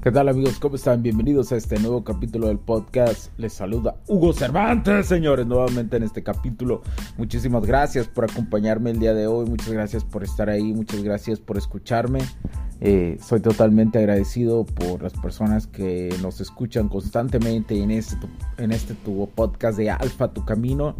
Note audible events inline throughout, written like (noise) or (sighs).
¿Qué tal amigos? ¿Cómo están? Bienvenidos a este nuevo capítulo del podcast. Les saluda Hugo Cervantes, señores, nuevamente en este capítulo. Muchísimas gracias por acompañarme el día de hoy, muchas gracias por estar ahí, muchas gracias por escucharme. Eh, soy totalmente agradecido por las personas que nos escuchan constantemente en este, en este tu podcast de Alfa Tu Camino.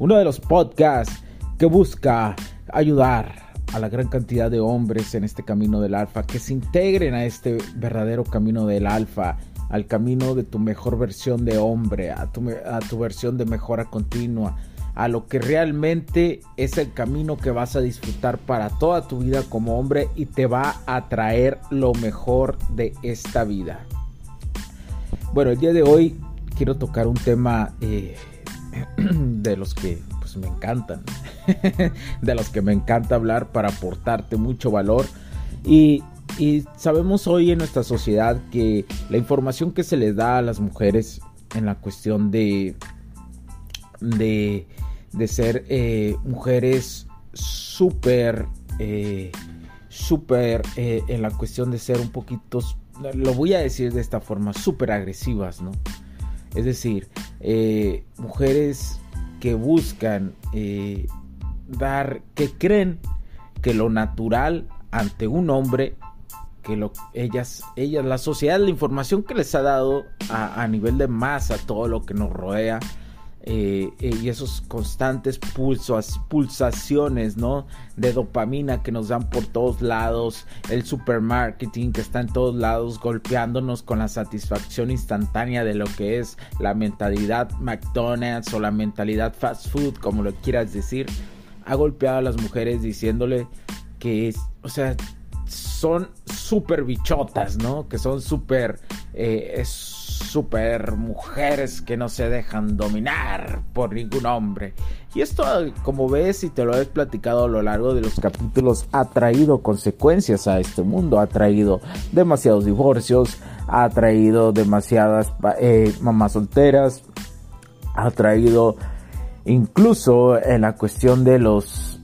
Uno de los podcasts que busca ayudar a la gran cantidad de hombres en este camino del alfa, que se integren a este verdadero camino del alfa, al camino de tu mejor versión de hombre, a tu, a tu versión de mejora continua, a lo que realmente es el camino que vas a disfrutar para toda tu vida como hombre y te va a traer lo mejor de esta vida. Bueno, el día de hoy quiero tocar un tema eh, (clears throat) de los que pues, me encantan. (laughs) de los que me encanta hablar para aportarte mucho valor. Y, sabemos hoy en nuestra sociedad que la información que se les da a las mujeres en la cuestión de, de, ser eh, mujeres súper, eh, súper eh, en la cuestión de ser un poquito, lo voy a decir de esta forma, súper agresivas, ¿no? Es decir, mujeres que buscan dar, que creen que lo natural ante un hombre, que lo, ellas, ellas, la sociedad, la información que les ha dado a, nivel de masa, todo lo que nos rodea, eh, eh, y esos constantes pulsos, pulsaciones, ¿no? De dopamina que nos dan por todos lados, el supermarketing que está en todos lados golpeándonos con la satisfacción instantánea de lo que es la mentalidad McDonald's o la mentalidad fast food, como lo quieras decir ha golpeado a las mujeres diciéndole que o sea, son súper bichotas, ¿no? Que son súper, eh, súper mujeres que no se dejan dominar por ningún hombre. Y esto, como ves y te lo he platicado a lo largo de los capítulos, ha traído consecuencias a este mundo, ha traído demasiados divorcios, ha traído demasiadas eh, mamás solteras, ha traído incluso en la cuestión de los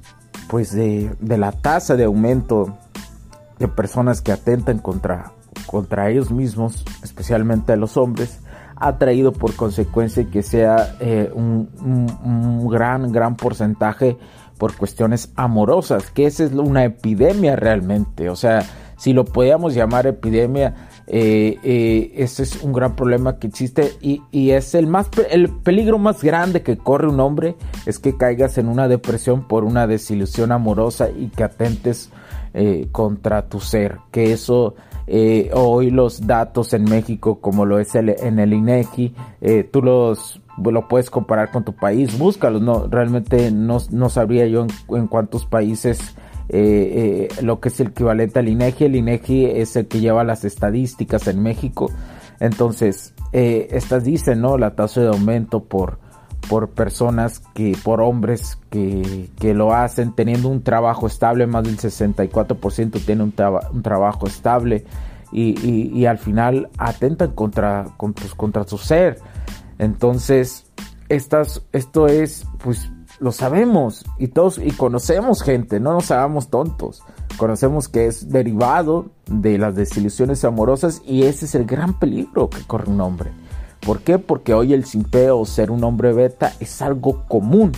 pues de, la tasa de aumento de personas que atentan contra, contra ellos mismos, especialmente a los hombres, ha traído por consecuencia que sea eh, un, un, gran, gran porcentaje por cuestiones amorosas, que esa es una epidemia realmente. O sea, si lo podíamos llamar epidemia, eh, eh, ese es un gran problema que existe y, es el más el peligro más grande que corre un hombre es que caigas en una depresión por una desilusión amorosa y que atentes eh, contra tu ser que eso hoy los datos en México como lo es en el INEGI tú los lo puedes comparar con tu país búscalos no realmente no, no sabría yo en cuántos países eh, eh, lo que es el equivalente al INEGI. El INEGI es el que lleva las estadísticas en México. Entonces, eh, estas dicen, ¿no? La tasa de aumento por, por personas que, por hombres que, que lo hacen teniendo un trabajo estable, más del 64% tiene un, trabajo estable y, al final atentan contra, contra, contra su ser. Entonces, estas, esto es, pues, lo sabemos y todos y conocemos gente, no nos hagamos tontos. Conocemos que es derivado de las desilusiones amorosas y ese es el gran peligro que corre un hombre. ¿Por qué? Porque hoy el simpeo o ser un hombre beta es algo común.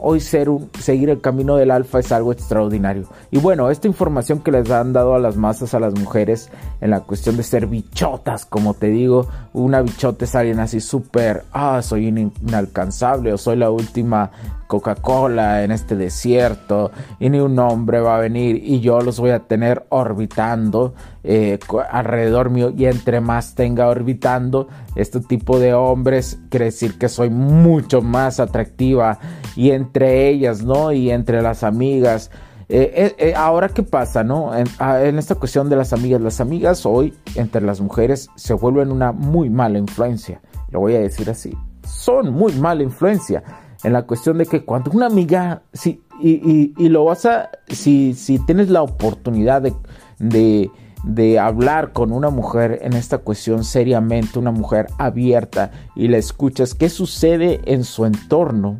Hoy ser un, seguir el camino del alfa es algo extraordinario. Y bueno, esta información que les han dado a las masas, a las mujeres, en la cuestión de ser bichotas, como te digo, una bichota es alguien así súper, ah, soy inalcanzable o soy la última Coca-Cola en este desierto y ni un hombre va a venir y yo los voy a tener orbitando eh, alrededor mío y entre más tenga orbitando este tipo de hombres quiere decir que soy mucho más atractiva y entre ellas, ¿no? Y entre las amigas. Eh, eh, ahora, ¿qué pasa, no? En, ah, en, esta cuestión de las amigas, las amigas hoy entre las mujeres se vuelven una muy mala influencia. Lo voy a decir así. Son muy mala influencia en la cuestión de que cuando una amiga, si, y, y, lo vas a, si, si tienes la oportunidad de, de, de, hablar con una mujer en esta cuestión seriamente, una mujer abierta, y la escuchas, qué sucede en su entorno,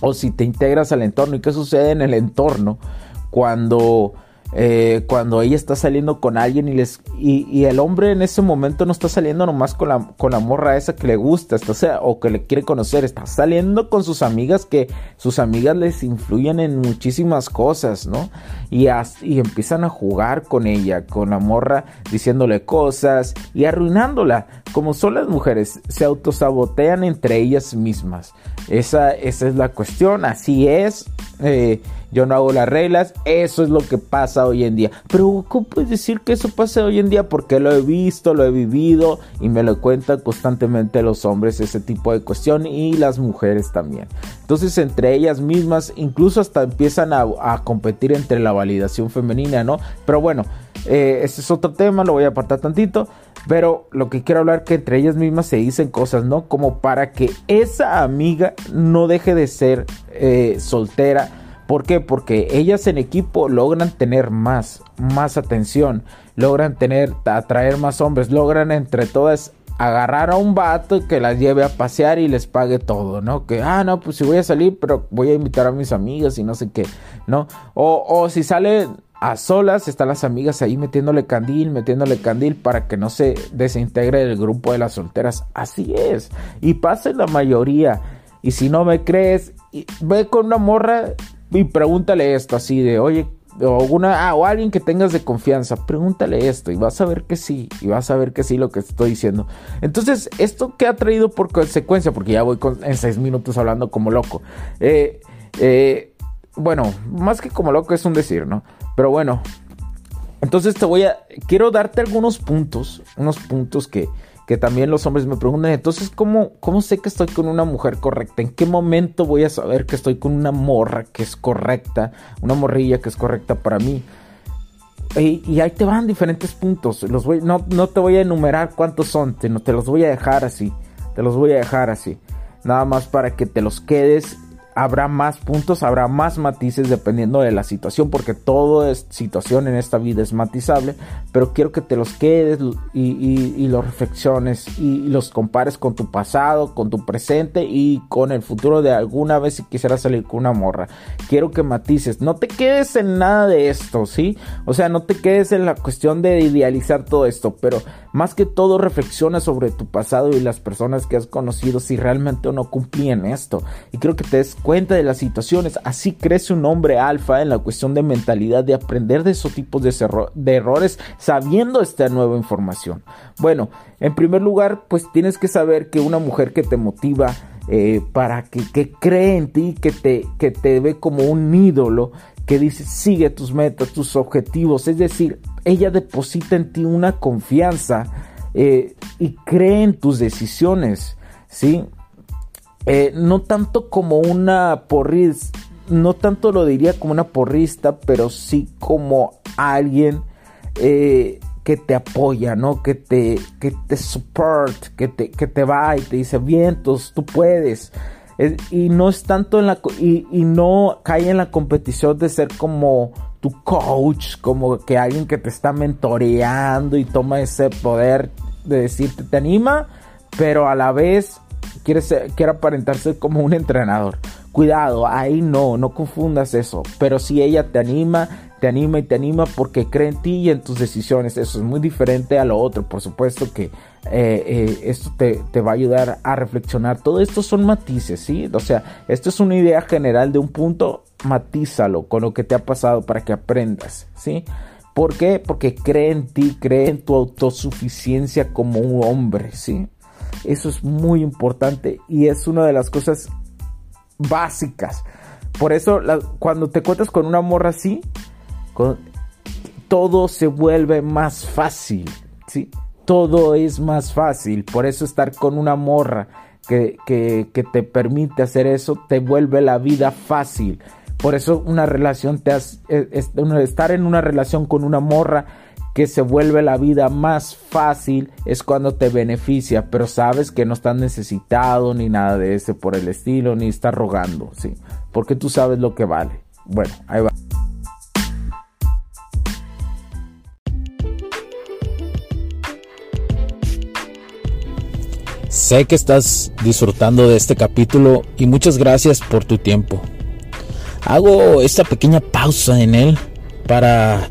o si te integras al entorno y qué sucede en el entorno cuando eh, cuando ella está saliendo con alguien y, les, y, el hombre en ese momento no está saliendo nomás con la, con la morra esa que le gusta, está, o, sea, o que le quiere conocer, está saliendo con sus amigas que sus amigas les influyen en muchísimas cosas, ¿no? Y, y empiezan a jugar con ella, con la morra, diciéndole cosas y arruinándola, como son las mujeres, se autosabotean entre ellas mismas. Esa, esa es la cuestión, así es. Eh, yo no hago las reglas, eso es lo que pasa hoy en día. Pero ¿cómo puedes decir que eso pasa hoy en día? Porque lo he visto, lo he vivido y me lo cuentan constantemente los hombres ese tipo de cuestión y las mujeres también. Entonces entre ellas mismas incluso hasta empiezan a, competir entre la validación femenina, ¿no? Pero bueno, eh, este es otro tema, lo voy a apartar tantito. Pero lo que quiero hablar que entre ellas mismas se dicen cosas, ¿no? Como para que esa amiga no deje de ser eh, soltera ¿Por qué? Porque ellas en equipo logran tener más, más atención, logran tener, atraer más hombres, logran entre todas agarrar a un vato que las lleve a pasear y les pague todo, ¿no? Que, ah, no, pues si voy a salir, pero voy a invitar a mis amigas y no sé qué, ¿no? O, o si sale a solas, están las amigas ahí metiéndole candil, metiéndole candil para que no se desintegre el grupo de las solteras. Así es. Y pasa en la mayoría. Y si no me crees, ve con una morra y pregúntale esto así de, oye, o, ah, o alguien que tengas de confianza, pregúntale esto y vas a ver que sí, y vas a ver que sí lo que estoy diciendo. Entonces, ¿esto qué ha traído por consecuencia? Porque ya voy en seis minutos hablando como loco. Eh, eh, bueno, más que como loco es un decir, ¿no? Pero bueno, entonces te voy a, quiero darte algunos puntos, unos puntos que, que también los hombres me preguntan, entonces, ¿cómo, ¿cómo sé que estoy con una mujer correcta? ¿En qué momento voy a saber que estoy con una morra que es correcta, una morrilla que es correcta para mí? Y, ahí te van diferentes puntos. Los voy, no, no te voy a enumerar cuántos son, sino te los voy a dejar así. Te los voy a dejar así. Nada más para que te los quedes habrá más puntos, habrá más matices dependiendo de la situación, porque toda situación en esta vida es matizable, pero quiero que te los quedes y, los reflexiones y, los compares con tu pasado, con tu presente y con el futuro de alguna vez si quisieras salir con una morra. Quiero que matices, no te quedes en nada de esto, ¿sí? O sea, no te quedes en la cuestión de idealizar todo esto, pero más que todo reflexiona sobre tu pasado y las personas que has conocido si realmente o no cumplían esto. Y creo que te des cuenta de las situaciones. Así crece un hombre alfa en la cuestión de mentalidad de aprender de esos tipos de, errores sabiendo esta nueva información. Bueno, en primer lugar, pues tienes que saber que una mujer que te motiva eh, para que, que, cree en ti, que te, que te ve como un ídolo, que dice sigue tus metas, tus objetivos, es decir, ella deposita en ti una confianza eh, y cree en tus decisiones, ¿sí? Eh, no tanto como una porrista, no tanto lo diría como una porrista, pero sí como alguien eh, que te apoya, ¿no? Que te, que te support, que te, que te va y te dice, vientos, tú puedes. y no es tanto en la, y, y no cae en la competición de ser como tu coach, como que alguien que te está mentoreando y toma ese poder de decirte, te anima, pero a la vez quiere, quiere aparentarse como un entrenador. Cuidado, ahí no, no confundas eso. Pero si ella te anima, te anima y te anima porque cree en ti y en tus decisiones. Eso es muy diferente a lo otro. Por supuesto que eh, eh, esto te, te, va a ayudar a reflexionar. Todo esto son matices, ¿sí? O sea, esto es una idea general de un punto. Matízalo con lo que te ha pasado para que aprendas, ¿sí? ¿Por qué? Porque cree en ti, cree en tu autosuficiencia como un hombre, ¿sí? Eso es muy importante y es una de las cosas básicas. Por eso cuando te cuentas con una morra así, todo se vuelve más fácil, ¿sí? Todo es más fácil. Por eso estar con una morra que, que te permite hacer eso te vuelve la vida fácil. Por eso una relación te has, estar en una relación con una morra que se vuelve la vida más fácil es cuando te beneficia, pero sabes que no estás necesitado ni nada de ese por el estilo, ni estás rogando, ¿sí? Porque tú sabes lo que vale. Bueno, ahí va. Sé que estás disfrutando de este capítulo y muchas gracias por tu tiempo. Hago esta pequeña pausa en él para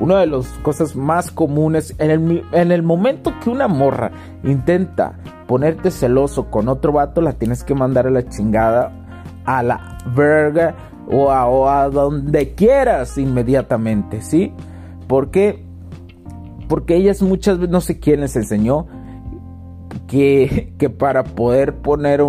una de las cosas más comunes en el, en el momento que una morra intenta ponerte celoso con otro vato, la tienes que mandar a la chingada, a la verga o a, donde quieras inmediatamente, ¿sí? Porque porque ellas muchas veces, no sé quién les enseñó, que, que, para poder poner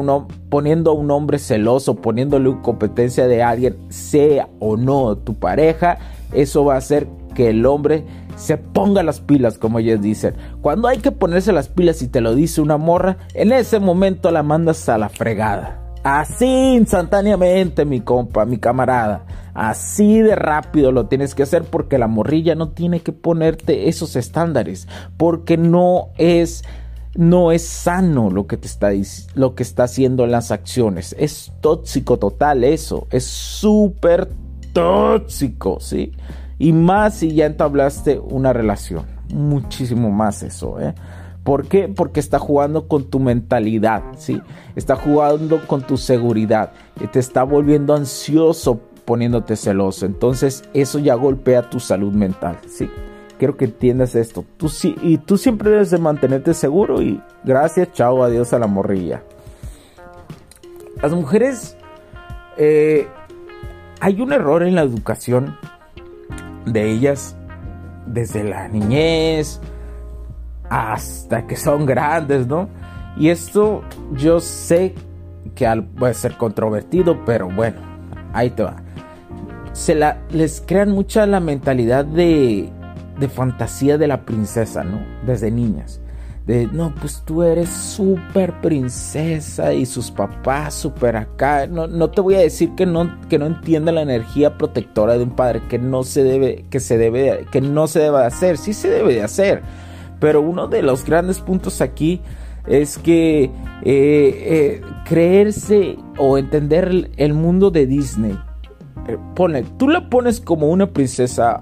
poniendo a un hombre celoso, poniéndole competencia de alguien, sea o no tu pareja, eso va a hacer que el hombre se ponga las pilas, como ellos dicen. Cuando hay que ponerse las pilas y te lo dice una morra, en ese momento la mandas a la fregada. Así instantáneamente, mi compa, mi camarada. Así de rápido lo tienes que hacer porque la morrilla no tiene que ponerte esos estándares. Porque no es, no es sano lo que te está, lo que está haciendo en las acciones. Es tóxico total eso. Es súper tóxico, ¿sí? Y más si ya entablaste una relación. Muchísimo más eso, ¿eh? ¿Por qué? Porque está jugando con tu mentalidad, ¿sí? Está jugando con tu seguridad y te está volviendo ansioso poniéndote celoso. Entonces eso ya golpea tu salud mental, ¿sí? Quiero que entiendas esto. Tú sí, y tú siempre debes de mantenerte seguro y gracias, chao, adiós a la morrilla. Las mujeres, eh, hay un error en la educación de ellas desde la niñez hasta que son grandes, ¿no? Y esto yo sé que puede ser controvertido, pero bueno, ahí te va. Se les crean mucha la mentalidad de fantasía de la princesa, ¿no? Desde niñas de no, pues tú eres súper princesa y sus papás súper acá. No, no, te voy a decir que no, que no entienda la energía protectora de un padre, que no se debe, que se debe, que no se debe hacer, sí se debe de hacer. Pero uno de los grandes puntos aquí es que eh, eh, creerse o entender el, mundo de Disney. Tú la pones como una princesa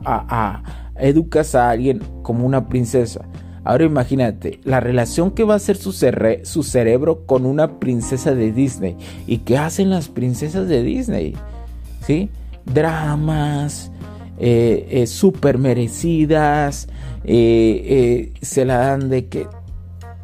educas a alguien como una princesa Ahora imagínate la relación que va a hacer su, cerebro con una princesa de Disney. ¿Y qué hacen las princesas de Disney? ¿Sí? Dramas, eh, eh, merecidas, eh, se la dan de que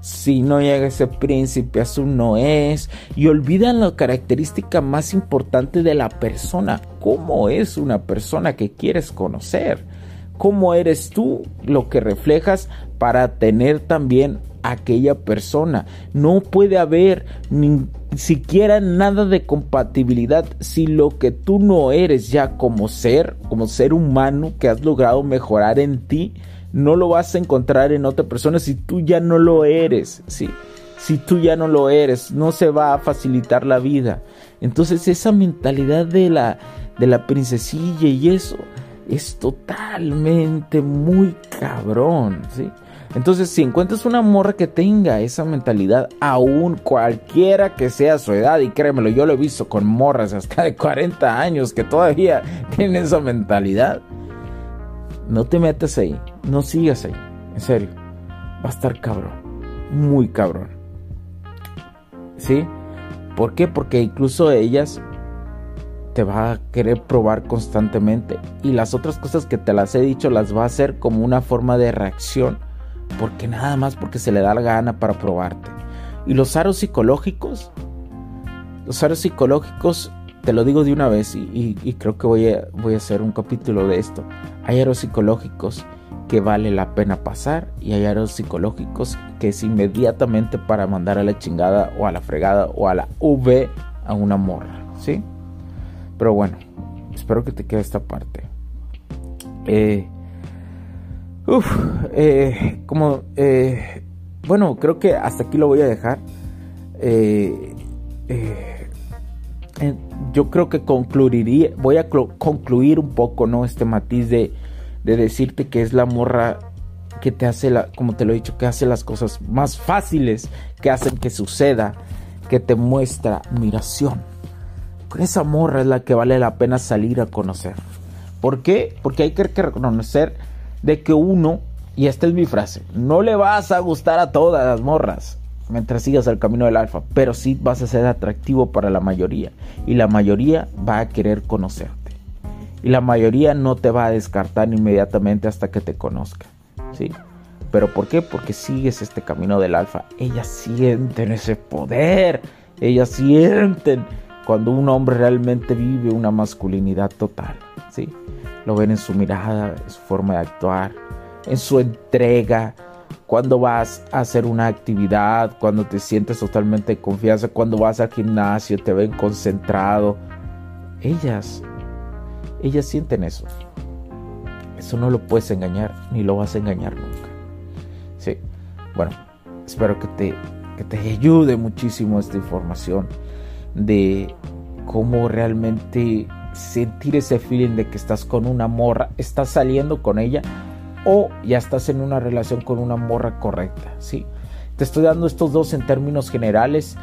si no llega ese príncipe azul no es y olvidan la característica más importante de la persona, cómo es una persona que quieres conocer cómo eres tú, lo que reflejas para tener también aquella persona. No puede haber ni siquiera nada de compatibilidad si lo que tú no eres ya como ser, como ser humano que has logrado mejorar en ti, no lo vas a encontrar en otra persona si tú ya no lo eres, ¿sí? Si tú ya no lo eres, no se va a facilitar la vida. Entonces esa mentalidad de la de la princesilla y eso es totalmente muy cabrón, ¿sí? Entonces, si encuentras una morra que tenga esa mentalidad, aún cualquiera que sea su edad, y créemelo, yo lo he visto con morras hasta de 40 años que todavía (laughs) tienen esa mentalidad, no te metas ahí, no sigas ahí, en serio, va a estar cabrón, muy cabrón. ¿Sí? ¿Por qué? Porque incluso ellas te va a querer probar constantemente y las otras cosas que te las he dicho las va a hacer como una forma de reacción porque nada más porque se le da la gana para probarte. Y los aros psicológicos, los aros psicológicos, te lo digo de una vez y, creo que voy a, voy a hacer un capítulo de esto. Hay aros psicológicos que vale la pena pasar y hay aros psicológicos que es inmediatamente para mandar a la chingada o a la fregada o a la V a una morra, ¿sí? Pero bueno, espero que te quede esta parte. Eh, eh, como, eh, bueno, creo que hasta aquí lo voy a dejar. Eh, yo creo que concluiría, voy a concluir un poco, ¿no? Este matiz de, de decirte que es la morra que te hace, la, como te lo he dicho, que hace las cosas más fáciles, que hacen que suceda, que te muestra admiración. Esa morra es la que vale la pena salir a conocer. ¿Por qué? Porque hay que reconocer de que uno, y esta es mi frase, no le vas a gustar a todas las morras mientras sigas el camino del alfa, pero sí vas a ser atractivo para la mayoría y la mayoría va a querer conocerte. Y la mayoría no te va a descartar inmediatamente hasta que te conozca, ¿sí? ¿Pero por qué? Porque sigues este camino del alfa. Ellas sienten ese poder. Ellas sienten cuando un hombre realmente vive una masculinidad total, ¿sí? Lo ven en su mirada, en su forma de actuar, en su entrega, cuando vas a hacer una actividad, cuando te sientes totalmente de confianza, cuando vas al gimnasio, te ven concentrado. Ellas, ellas sienten eso. Eso no lo puedes engañar, ni lo vas a engañar nunca. Sí, bueno, espero que te, que te ayude muchísimo esta información de cómo realmente sentir ese feeling de que estás con una morra, estás saliendo con ella o ya estás en una relación con una morra correcta, ¿sí? Te estoy dando estos dos en términos generales.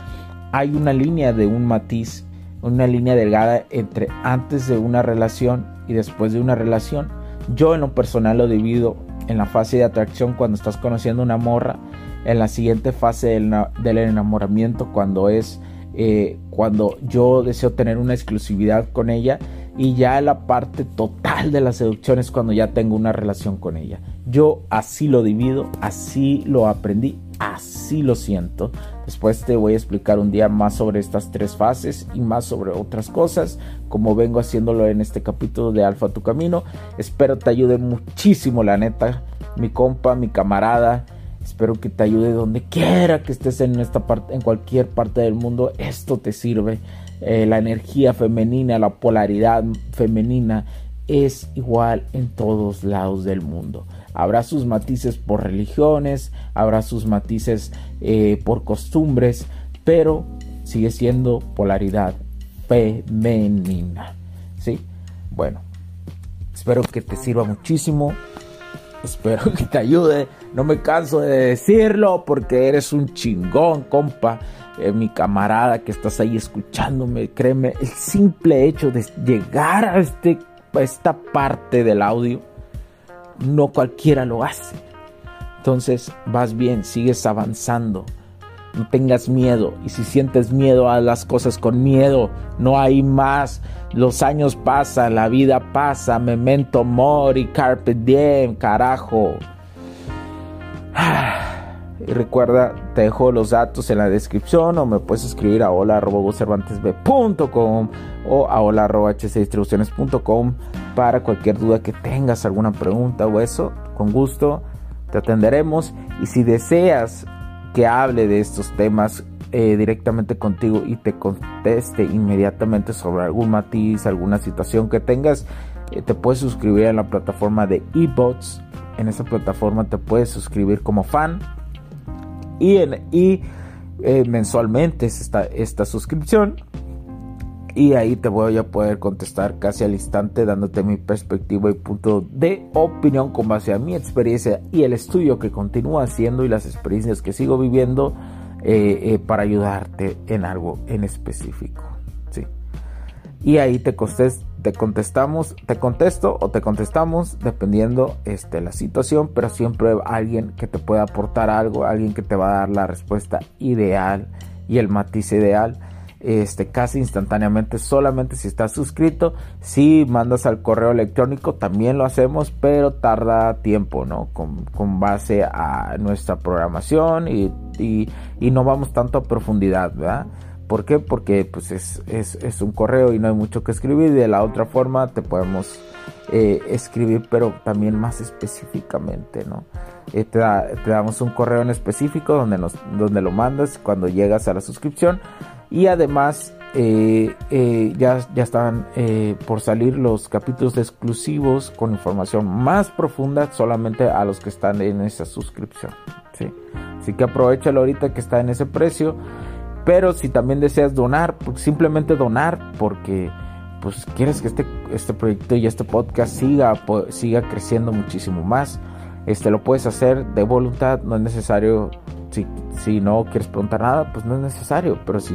Hay una línea de un matiz, una línea delgada entre antes de una relación y después de una relación. Yo en lo personal lo divido en la fase de atracción cuando estás conociendo una morra, en la siguiente fase del, del enamoramiento cuando es eh, cuando yo deseo tener una exclusividad con ella y ya la parte total de la seducción es cuando ya tengo una relación con ella. Yo así lo divido, así lo aprendí, así lo siento. Después te voy a explicar un día más sobre estas tres fases y más sobre otras cosas, como vengo haciéndolo en este capítulo de Alfa Tu Camino. Espero te ayude muchísimo, la neta, mi compa, mi camarada Espero que te ayude donde quiera que estés en esta parte, en cualquier parte del mundo. Esto te sirve. Eh, la energía femenina, la polaridad femenina es igual en todos lados del mundo. Habrá sus matices por religiones, habrá sus matices eh, por costumbres, pero sigue siendo polaridad femenina. ¿Sí? Bueno, espero que te sirva muchísimo. Espero que te ayude. No me canso de decirlo porque eres un chingón, compa. Eh, mi camarada que estás ahí escuchándome, créeme, el simple hecho de llegar a, este, a esta parte del audio, no cualquiera lo hace. Entonces vas bien, sigues avanzando. No tengas miedo. Y si sientes miedo, haz las cosas con miedo. No hay más. Los años pasan, la vida pasa. Memento mori, carpe diem, carajo. (sighs) Y recuerda, te dejo los datos en la descripción o me puedes escribir a hola.cervantesb.com o a hola.h6distribuciones.com para cualquier duda que tengas, alguna pregunta o eso. Con gusto te atenderemos. Y si deseas que hable de estos temas eh, directamente contigo y te conteste inmediatamente sobre algún matiz, alguna situación que tengas, eh, te puedes suscribir en la plataforma de eBots. En esa plataforma te puedes suscribir como fan y, eh, mensualmente es esta, esta suscripción. Y ahí te voy a poder contestar casi al instante dándote mi perspectiva y punto de opinión con base a mi experiencia y el estudio que continúo haciendo y las experiencias que sigo viviendo eh, eh, para ayudarte en algo en específico. ¿sí? Y ahí te, te contestamos, te contesto o te contestamos dependiendo este, la situación, pero siempre alguien que te pueda aportar algo, alguien que te va a dar la respuesta ideal y el matiz ideal este, casi instantáneamente, solamente si estás suscrito. Si mandas al correo electrónico, también lo hacemos, pero tarda tiempo, ¿no? Con, base a nuestra programación y, no vamos tanto a profundidad, ¿verdad? ¿Por qué? Porque pues es, un correo y no hay mucho que escribir. De la otra forma te podemos eh, escribir, pero también más específicamente, ¿no? Eh, te, damos un correo en específico donde, nos, donde lo mandas cuando llegas a la suscripción y además eh, eh, ya, ya están eh, por salir los capítulos exclusivos con información más profunda solamente a los que están en esa suscripción. ¿sí? Así que aprovechalo ahorita que está en ese precio. Pero si también deseas donar, pues simplemente donar porque pues quieres que este, este proyecto y este podcast siga, siga creciendo muchísimo más. Este lo puedes hacer de voluntad, no es necesario. Si, si no quieres preguntar nada, pues no es necesario. Pero si